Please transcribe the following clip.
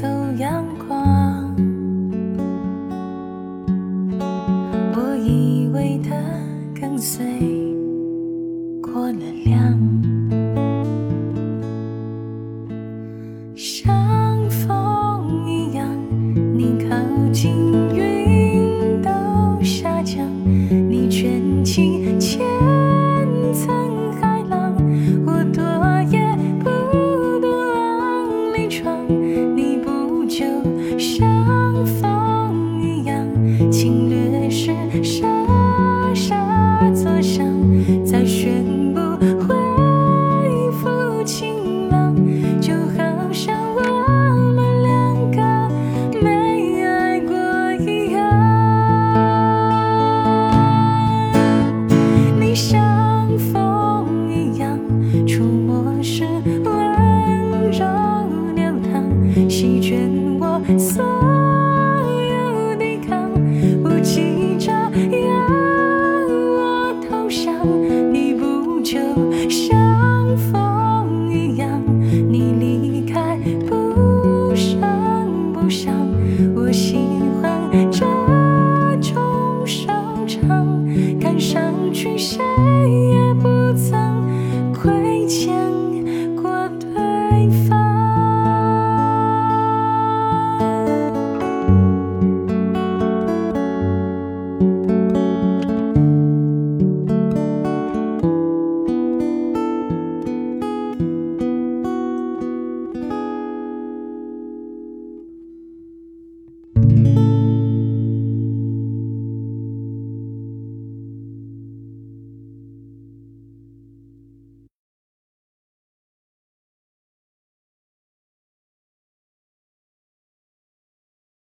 走阳光我以为的跟随过了量像风一样你靠近云都下降。像风一样侵略时沙沙作响再宣布恢复晴朗就好像我们两个没爱过一样你像风一样触摸时我心